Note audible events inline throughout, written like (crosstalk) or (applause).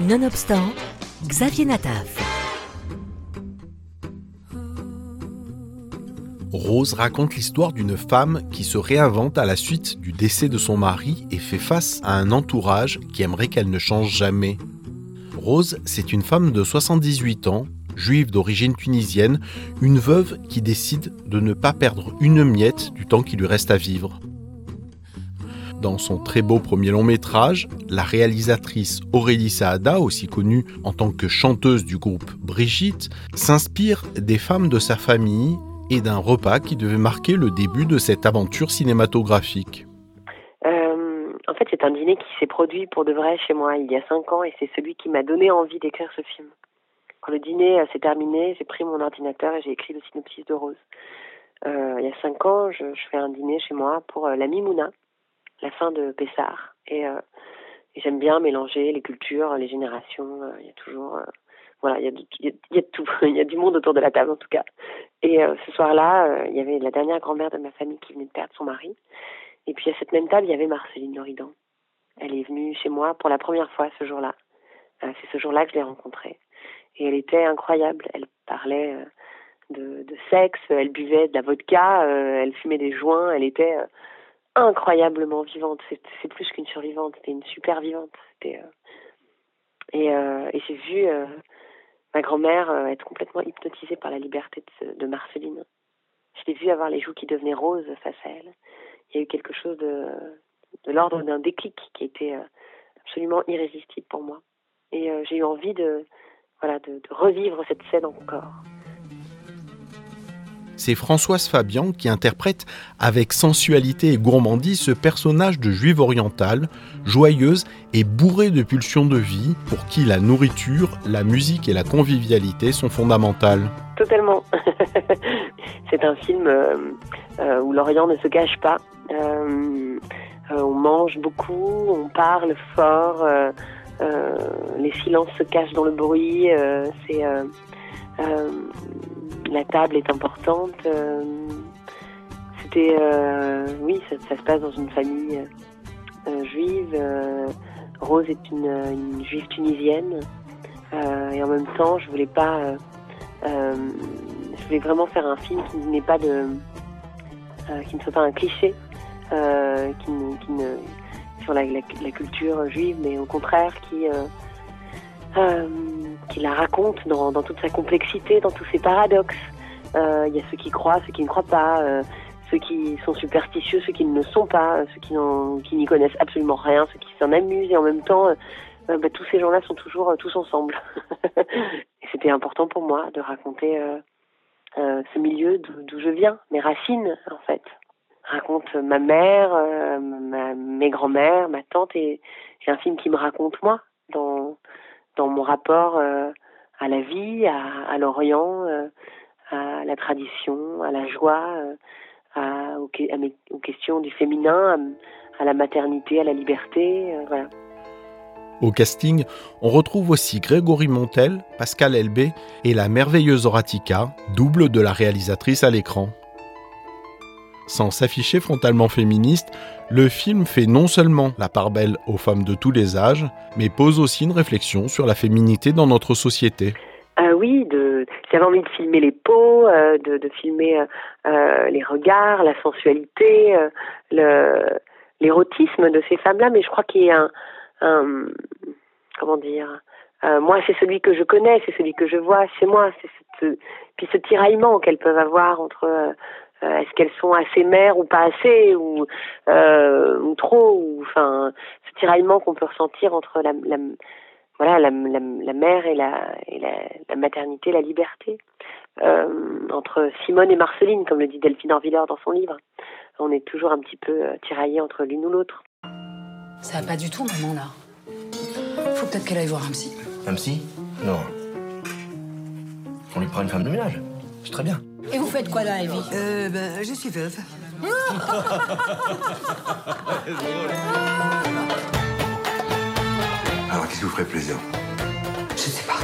Nonobstant, Xavier Nataf. Rose raconte l'histoire d'une femme qui se réinvente à la suite du décès de son mari et fait face à un entourage qui aimerait qu'elle ne change jamais. Rose, c'est une femme de 78 ans, juive d'origine tunisienne, une veuve qui décide de ne pas perdre une miette du temps qui lui reste à vivre. Dans son très beau premier long métrage, la réalisatrice Aurélie Saada, aussi connue en tant que chanteuse du groupe Brigitte, s'inspire des femmes de sa famille et d'un repas qui devait marquer le début de cette aventure cinématographique. Euh, en fait, c'est un dîner qui s'est produit pour de vrai chez moi il y a cinq ans et c'est celui qui m'a donné envie d'écrire ce film. Quand le dîner euh, s'est terminé, j'ai pris mon ordinateur et j'ai écrit le synopsis de Rose. Euh, il y a cinq ans, je, fais un dîner chez moi pour la Mimouna, la fin de Pessard. Euh, et, j'aime bien mélanger les cultures, les générations. Euh, il y a toujours, euh, voilà, il y, a, tout. (laughs) il y a du monde autour de la table en tout cas. Et ce soir-là, il y avait la dernière grand-mère de ma famille qui venait de perdre son mari. Et puis à cette même table, il y avait Marceline Loridan. Elle est venue chez moi pour la première fois ce jour-là. c'est ce jour-là que je l'ai rencontrée. Et elle était incroyable. Elle parlait de, sexe, elle buvait de la vodka, elle fumait des joints, elle était incroyablement vivante. C'est plus qu'une survivante, c'était une super vivante. Euh, et, euh, et j'ai vu euh, ma grand-mère être complètement hypnotisée par la liberté de, Marceline. Je l'ai vue avoir les joues qui devenaient roses face à elle. Il y a eu quelque chose de, l'ordre d'un déclic qui était absolument irrésistible pour moi. Et j'ai eu envie de, voilà, de revivre cette scène encore c'est Françoise Fabian qui interprète avec sensualité et gourmandise ce personnage de juive orientale, joyeuse et bourrée de pulsions de vie, pour qui la nourriture, la musique et la convivialité sont fondamentales. Totalement. (laughs) c'est un film euh, euh, où l'Orient ne se cache pas. Euh, on mange beaucoup, on parle fort, les silences se cachent dans le bruit. c'est la table est importante. Euh, c'était, euh, oui, ça, se passe dans une famille euh, juive. Rose est une, juive tunisienne. et en même temps, je voulais pas. je voulais vraiment faire un film qui n'est pas de. qui ne soit pas un cliché. qui, ne, sur la, culture juive, mais au contraire qui qui la raconte dans, toute sa complexité, dans tous ses paradoxes. Euh, il y a ceux qui croient, ceux qui ne croient pas, euh, ceux qui sont superstitieux, ceux qui ne le sont pas, ceux qui, n'y connaissent absolument rien, ceux qui s'en amusent et en même temps, euh, bah, tous ces gens-là sont toujours tous ensemble. (laughs) c'était important pour moi de raconter ce milieu d'où je viens, mes racines en fait. Raconte ma mère, mes grands-mères, ma tante et j'ai un film qui me raconte moi dans dans mon rapport euh, à la vie, à, l'Orient, euh, à la tradition, à la joie, euh, aux, questions du féminin, à, la maternité, à la liberté. Au casting, on retrouve aussi Grégory Montel, Pascal Elbé et la merveilleuse Horatica, double de la réalisatrice à l'écran. Sans s'afficher frontalement féministe, le film fait non seulement la part belle aux femmes de tous les âges, mais pose aussi une réflexion sur la féminité dans notre société. Euh, oui, de, j'avais envie de filmer les peaux, euh, de, filmer euh, euh les regards, la sensualité, l'érotisme de ces femmes-là, mais je crois qu'il y a un, comment dire, moi c'est celui que je connais, c'est celui que je vois chez moi, c'est ce, puis ce tiraillement qu'elles peuvent avoir entre euh, est-ce qu'elles sont assez mères ou pas assez ou, euh, ou trop ou enfin ce tiraillement qu'on peut ressentir entre la, la voilà la, la, la, mère et la, et la, la maternité, la liberté euh, entre Simone et Marceline, comme le dit Delphine Orviller dans son livre. On est toujours un petit peu tiraillés entre l'une ou l'autre. Ça va pas du tout, maman là. Faut peut-être qu'elle aille voir un psy. Un psy Non. On lui prend une femme de ménage. C'est très bien. Et vous faites quoi dans la vie Euh, ben, je suis veuve. (laughs) Alors, qu'est-ce qui vous ferait plaisir Je sais pas.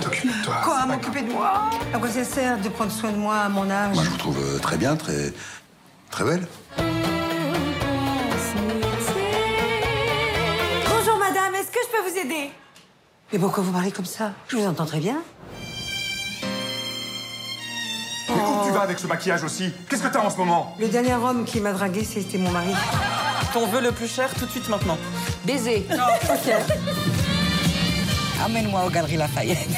T'occuper de toi. Quoi, m'occuper de moi À quoi ça sert de prendre soin de moi à mon âge Moi, je vous trouve euh, très bien, très. très belle. Bonjour, madame, est-ce que je peux peux vous aider? Mais pourquoi vous parlez comme ça? Je vous entends très bien. Mais où tu vas avec ce maquillage aussi Qu'est-ce que t'as en ce moment? Le dernier homme qui m'a dragué, c'était mon mari. Ton vœu le plus cher tout de suite maintenant. Baiser. Ok. Amène-moi aux Galeries Lafayette.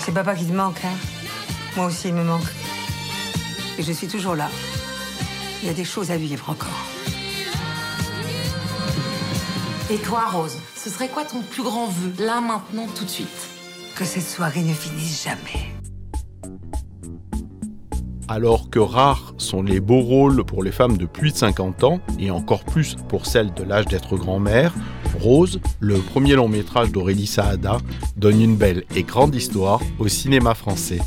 C'est papa qui te manque, hein Moi aussi, il me manque. Et je suis toujours là. Il y a des choses à vivre encore. Et toi, Rose, ce serait quoi ton plus grand vœu, là, maintenant, tout de suite Que cette soirée ne finisse jamais. Alors que rares sont les beaux rôles pour les femmes de plus de 50 ans, et encore plus pour celles de l'âge d'être grand-mère, Rose, le premier long métrage d'Aurélie Saada, donne une belle et grande histoire au cinéma français.